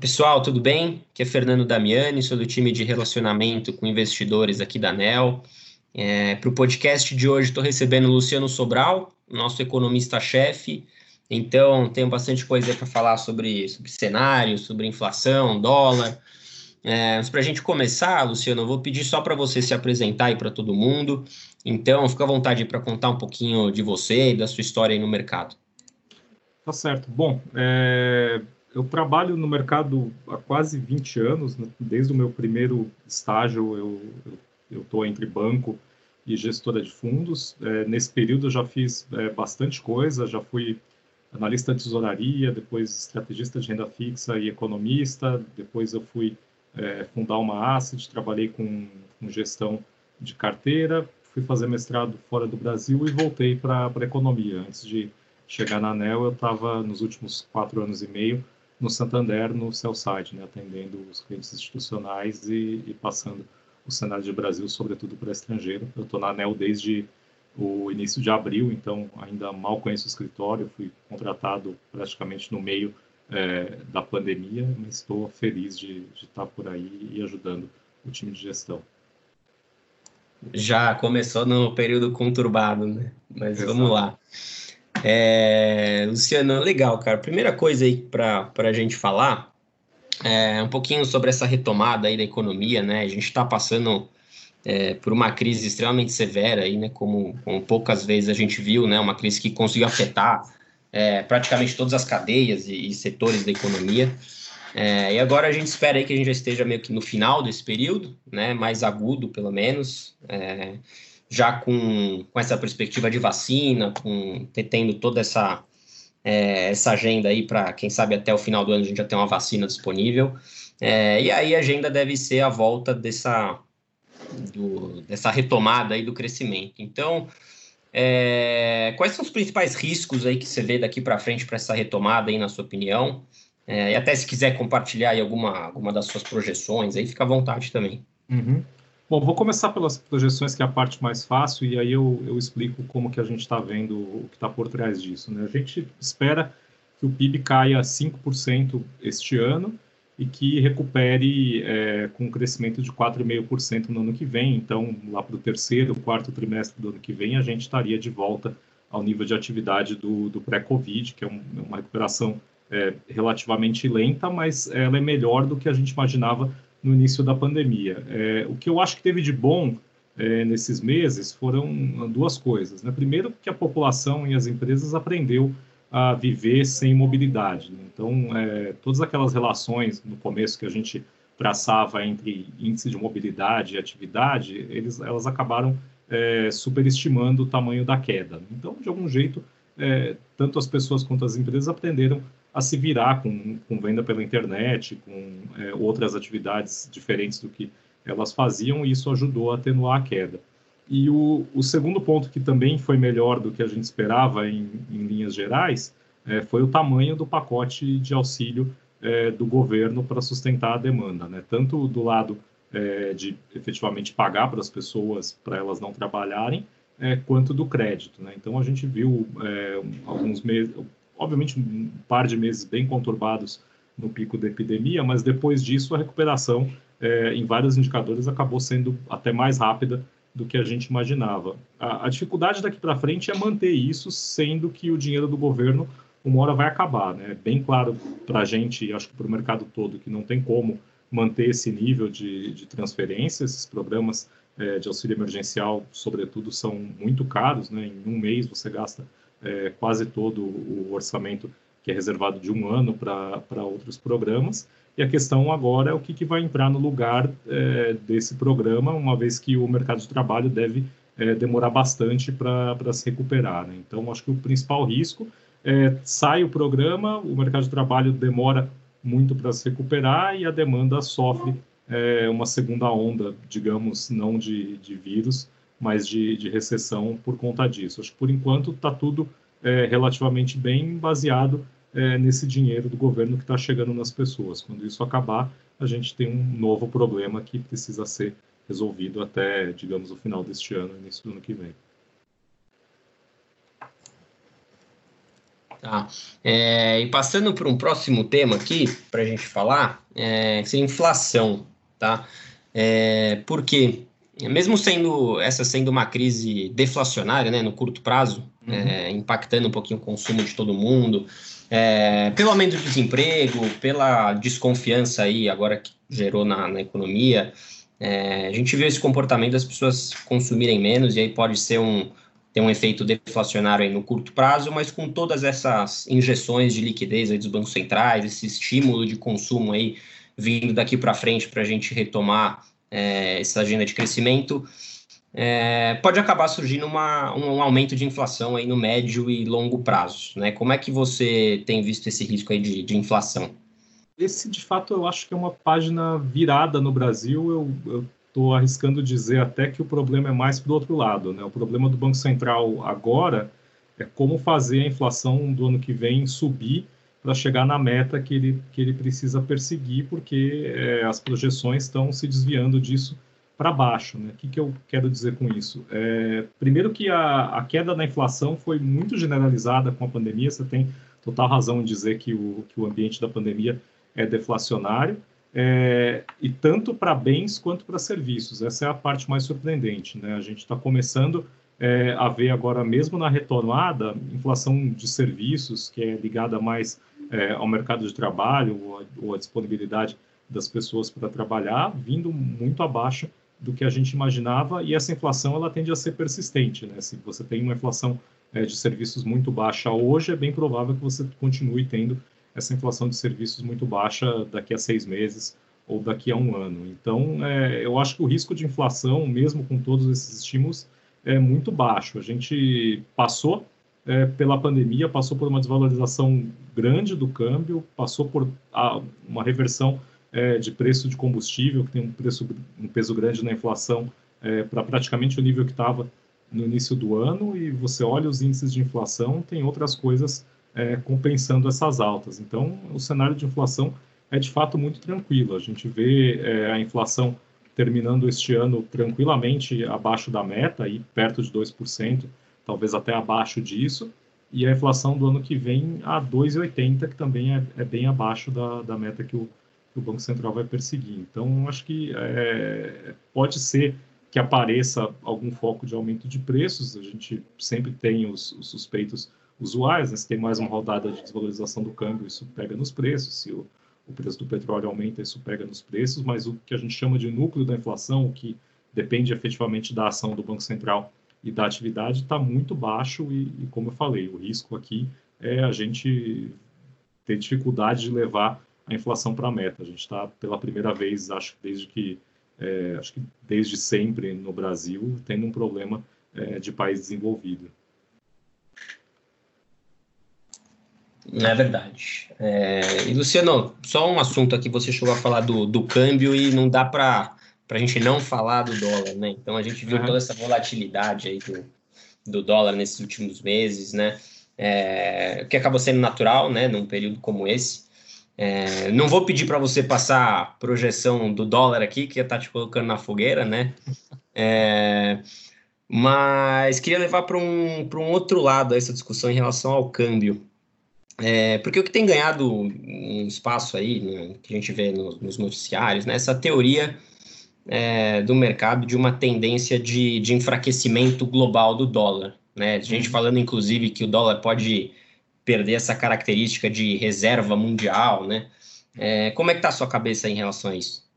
Pessoal, tudo bem? Aqui é Fernando Damiani, sou do time de relacionamento com investidores aqui da ANEL. É, Para o podcast de hoje, estou recebendo o Luciano Sobral, nosso economista-chefe. Então, tenho bastante coisa para falar sobre, sobre cenário, sobre inflação, dólar. É, mas para a gente começar, Luciano, eu vou pedir só para você se apresentar aí para todo mundo. Então, fica à vontade para contar um pouquinho de você e da sua história aí no mercado. Tá certo. Bom, é, eu trabalho no mercado há quase 20 anos, né? desde o meu primeiro estágio eu estou entre banco e gestora de fundos. É, nesse período eu já fiz é, bastante coisa, já fui analista de tesouraria, depois estrategista de renda fixa e economista, depois eu fui é, fundar uma asset, trabalhei com, com, gestão de carteira, fui fazer mestrado fora do Brasil e voltei para a economia. Antes de chegar na ANEL, eu estava nos últimos quatro anos e meio no Santander, no Cellside, né, atendendo os clientes institucionais e, e passando o cenário de Brasil, sobretudo para estrangeiro. Eu estou na ANEL desde o início de abril, então ainda mal conheço o escritório, fui contratado praticamente no meio é, da pandemia, mas estou feliz de, de estar por aí e ajudando o time de gestão. Já começou no período conturbado, né? Mas Exato. vamos lá. É, Luciano, legal, cara. Primeira coisa aí para a gente falar é um pouquinho sobre essa retomada aí da economia, né? A gente está passando é, por uma crise extremamente severa aí, né? Como, como, poucas vezes a gente viu, né? Uma crise que conseguiu afetar é, praticamente todas as cadeias e, e setores da economia. É, e agora a gente espera aí que a gente já esteja meio que no final desse período, né? Mais agudo, pelo menos. É, já com, com essa perspectiva de vacina, com tendo toda essa, é, essa agenda aí para, quem sabe, até o final do ano a gente já ter uma vacina disponível. É, e aí a agenda deve ser a volta dessa, do, dessa retomada aí do crescimento. Então, é, quais são os principais riscos aí que você vê daqui para frente para essa retomada aí, na sua opinião? É, e até se quiser compartilhar aí alguma, alguma das suas projeções, aí fica à vontade também. Uhum. Bom, vou começar pelas projeções, que é a parte mais fácil, e aí eu, eu explico como que a gente está vendo o que está por trás disso. Né? A gente espera que o PIB caia 5% este ano e que recupere é, com um crescimento de 4,5% no ano que vem. Então, lá para o terceiro, quarto trimestre do ano que vem, a gente estaria de volta ao nível de atividade do, do pré-Covid, que é um, uma recuperação é, relativamente lenta, mas ela é melhor do que a gente imaginava no início da pandemia. É, o que eu acho que teve de bom é, nesses meses foram duas coisas. Né? Primeiro, que a população e as empresas aprendeu a viver sem mobilidade. Né? Então, é, todas aquelas relações no começo que a gente traçava entre índice de mobilidade e atividade, eles, elas acabaram é, superestimando o tamanho da queda. Então, de algum jeito, é, tanto as pessoas quanto as empresas aprenderam a se virar com, com venda pela internet, com é, outras atividades diferentes do que elas faziam, e isso ajudou a atenuar a queda. E o, o segundo ponto, que também foi melhor do que a gente esperava em, em linhas gerais, é, foi o tamanho do pacote de auxílio é, do governo para sustentar a demanda, né? tanto do lado é, de efetivamente pagar para as pessoas para elas não trabalharem, é, quanto do crédito. Né? Então a gente viu é, alguns meses, obviamente um par de meses bem conturbados no pico da epidemia, mas depois disso a recuperação é, em vários indicadores acabou sendo até mais rápida do que a gente imaginava. A, a dificuldade daqui para frente é manter isso, sendo que o dinheiro do governo uma hora vai acabar. Né? É bem claro para a gente, acho que para o mercado todo, que não tem como manter esse nível de, de transferência. Esses programas é, de auxílio emergencial, sobretudo, são muito caros. Né? Em um mês você gasta é, quase todo o orçamento que é reservado de um ano para outros programas. E a questão agora é o que, que vai entrar no lugar é, desse programa, uma vez que o mercado de trabalho deve é, demorar bastante para se recuperar. Né? Então, acho que o principal risco é sai o programa, o mercado de trabalho demora muito para se recuperar e a demanda sofre é, uma segunda onda, digamos, não de, de vírus, mais de, de recessão por conta disso. Acho que, por enquanto, está tudo é, relativamente bem baseado é, nesse dinheiro do governo que está chegando nas pessoas. Quando isso acabar, a gente tem um novo problema que precisa ser resolvido até, digamos, o final deste ano, início do ano que vem. Tá. É, e passando para um próximo tema aqui, para a gente falar, é, que é inflação, tá? É, porque, mesmo sendo essa sendo uma crise deflacionária, né, no curto prazo, uhum. é, impactando um pouquinho o consumo de todo mundo, é, pelo aumento do desemprego, pela desconfiança aí agora que gerou na, na economia, é, a gente viu esse comportamento das pessoas consumirem menos e aí pode ser um tem um efeito deflacionário aí no curto prazo, mas com todas essas injeções de liquidez aí dos bancos centrais, esse estímulo de consumo aí vindo daqui para frente para a gente retomar é, essa agenda de crescimento, é, pode acabar surgindo uma, um aumento de inflação aí no médio e longo prazo. Né? Como é que você tem visto esse risco aí de, de inflação? Esse, de fato, eu acho que é uma página virada no Brasil. Eu, estou arriscando dizer até que o problema é mais do outro lado. Né? O problema do Banco Central agora é como fazer a inflação do ano que vem subir para chegar na meta que ele, que ele precisa perseguir, porque é, as projeções estão se desviando disso para baixo. Né? O que, que eu quero dizer com isso? É, primeiro que a, a queda da inflação foi muito generalizada com a pandemia, você tem total razão em dizer que o, que o ambiente da pandemia é deflacionário, é, e tanto para bens quanto para serviços. Essa é a parte mais surpreendente. Né? A gente está começando é, a ver agora, mesmo na retomada, inflação de serviços, que é ligada mais é, ao mercado de trabalho ou, ou à disponibilidade das pessoas para trabalhar, vindo muito abaixo do que a gente imaginava, e essa inflação ela tende a ser persistente. Né? Se você tem uma inflação é, de serviços muito baixa hoje, é bem provável que você continue tendo essa inflação de serviços muito baixa daqui a seis meses ou daqui a um ano. Então, é, eu acho que o risco de inflação, mesmo com todos esses estímulos, é muito baixo. A gente passou é, pela pandemia, passou por uma desvalorização grande do câmbio, passou por a, uma reversão é, de preço de combustível, que tem um, preço, um peso grande na inflação, é, para praticamente o nível que estava no início do ano, e você olha os índices de inflação, tem outras coisas é, compensando essas altas. Então, o cenário de inflação é de fato muito tranquilo. A gente vê é, a inflação terminando este ano tranquilamente abaixo da meta, aí perto de 2%, talvez até abaixo disso, e a inflação do ano que vem a 2,80%, que também é, é, bem abaixo da, da meta que o, que o, Banco Central vai perseguir. Então, acho que é, pode ser que apareça algum foco de aumento de preços, a gente sempre tem os, os suspeitos usuais, né? se tem mais uma rodada de desvalorização do câmbio, isso pega nos preços, se o, o preço do petróleo aumenta, isso pega nos preços, mas o que a gente chama de núcleo da inflação, o que depende efetivamente da ação do Banco Central e da atividade, está muito baixo e, e, como eu falei, o risco aqui é a gente ter dificuldade de levar a inflação para a meta. A gente está pela primeira vez, acho que desde que é, acho que desde sempre no Brasil, tendo um problema é, de país desenvolvido. É verdade. É, e Luciano, só um assunto aqui, você chegou a falar do, do câmbio e não dá para a gente não falar do dólar, né? Então a gente viu uhum. toda essa volatilidade aí do, do dólar nesses últimos meses, né? É, que acabou sendo natural, né? Num período como esse. É, não vou pedir para você passar a projeção do dólar aqui, que ia estar tá te colocando na fogueira, né? É, mas queria levar para um, um outro lado essa discussão em relação ao câmbio. É, porque o que tem ganhado um espaço aí, né, que a gente vê no, nos noticiários, né, essa teoria é, do mercado de uma tendência de, de enfraquecimento global do dólar. Né? A gente uhum. falando, inclusive, que o dólar pode perder essa característica de reserva mundial. Né? É, como é que está a sua cabeça em relação a isso?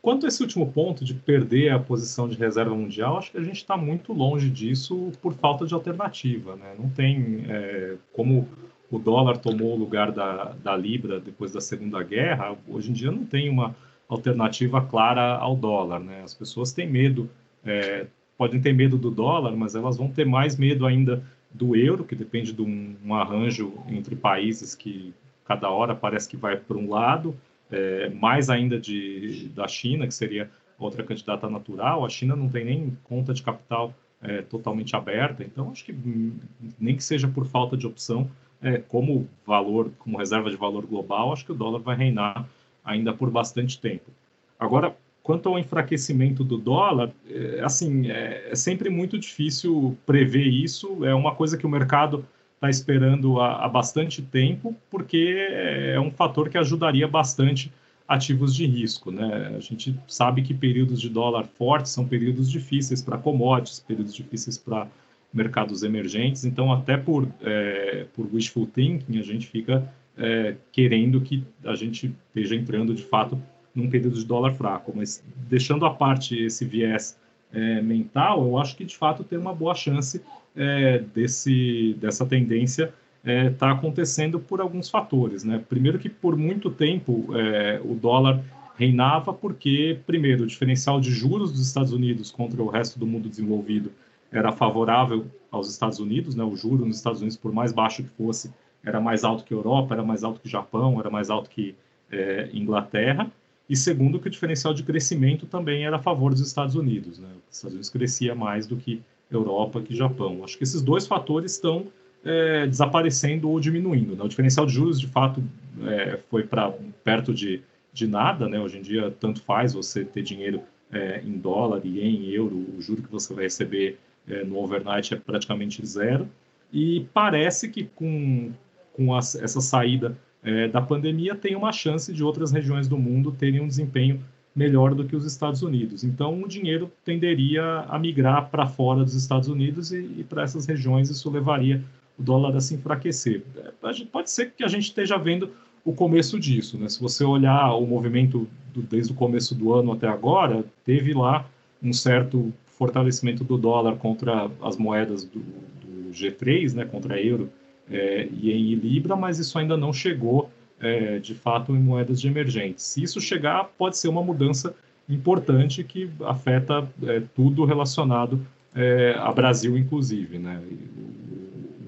Quanto a esse último ponto de perder a posição de reserva mundial, acho que a gente está muito longe disso por falta de alternativa. Né? Não tem é, como o dólar tomou o lugar da, da libra depois da Segunda Guerra, hoje em dia não tem uma alternativa clara ao dólar. Né? As pessoas têm medo, é, podem ter medo do dólar, mas elas vão ter mais medo ainda do euro, que depende de um, um arranjo entre países que cada hora parece que vai para um lado, é, mais ainda de, da China, que seria outra candidata natural. A China não tem nem conta de capital é, totalmente aberta, então acho que hum, nem que seja por falta de opção, é, como valor, como reserva de valor global, acho que o dólar vai reinar ainda por bastante tempo. Agora, quanto ao enfraquecimento do dólar, é, assim, é, é, sempre muito difícil prever isso. É uma coisa que o mercado está esperando há, há, bastante tempo, porque é um fator que ajudaria bastante ativos de risco. Né? A gente sabe que períodos de dólar forte são períodos difíceis para commodities, períodos difíceis para mercados emergentes, então até por, é, por wishful thinking a gente fica é, querendo que a gente esteja entrando de fato num período de dólar fraco, mas deixando à parte esse viés é, mental, eu acho que de fato tem uma boa chance é, desse, dessa tendência está é, acontecendo por alguns fatores. Né? Primeiro que por muito tempo é, o dólar reinava porque, primeiro, o diferencial de juros dos Estados Unidos contra o resto do mundo desenvolvido era favorável aos Estados Unidos, né? o juro nos Estados Unidos, por mais baixo que fosse, era mais alto que Europa, era mais alto que Japão, era mais alto que é, Inglaterra, e segundo, que o diferencial de crescimento também era a favor dos Estados Unidos. Né? Os Estados Unidos crescia mais do que Europa, que Japão. Acho que esses dois fatores estão é, desaparecendo ou diminuindo. Né? O diferencial de juros, de fato, é, foi para perto de, de nada. Né? Hoje em dia, tanto faz você ter dinheiro é, em dólar e em euro, o juro que você vai receber é, no overnight é praticamente zero. E parece que com, com a, essa saída é, da pandemia tem uma chance de outras regiões do mundo terem um desempenho melhor do que os Estados Unidos. Então, o dinheiro tenderia a migrar para fora dos Estados Unidos e, e para essas regiões isso levaria o dólar a se enfraquecer. É, pode ser que a gente esteja vendo o começo disso. Né? Se você olhar o movimento do, desde o começo do ano até agora, teve lá um certo fortalecimento do dólar contra as moedas do, do G3, né, contra euro é, e em Libra, mas isso ainda não chegou é, de fato em moedas de emergentes. Se isso chegar, pode ser uma mudança importante que afeta é, tudo relacionado é, a Brasil, inclusive. Né?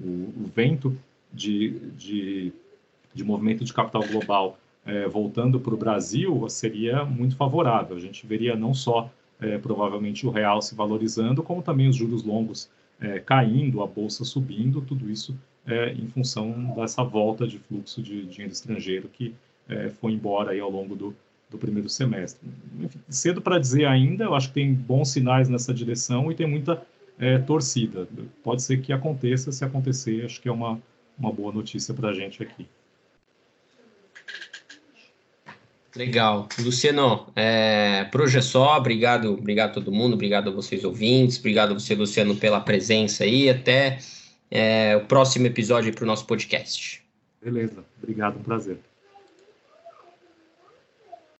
O, o, o vento de, de, de, movimento de capital global é, voltando para o Brasil seria muito favorável. A gente veria não só é, provavelmente o real se valorizando, como também os juros longos é, caindo, a bolsa subindo, tudo isso é, em função dessa volta de fluxo de dinheiro estrangeiro que é, foi embora aí ao longo do, do primeiro semestre. Enfim, cedo para dizer ainda, eu acho que tem bons sinais nessa direção e tem muita é, torcida. Pode ser que aconteça, se acontecer, acho que é uma, uma boa notícia para a gente aqui. Legal. Luciano, é, só, obrigado, obrigado a todo mundo, obrigado a vocês ouvintes, obrigado a você, Luciano, pela presença aí. Até é, o próximo episódio para o nosso podcast. Beleza, obrigado, um prazer.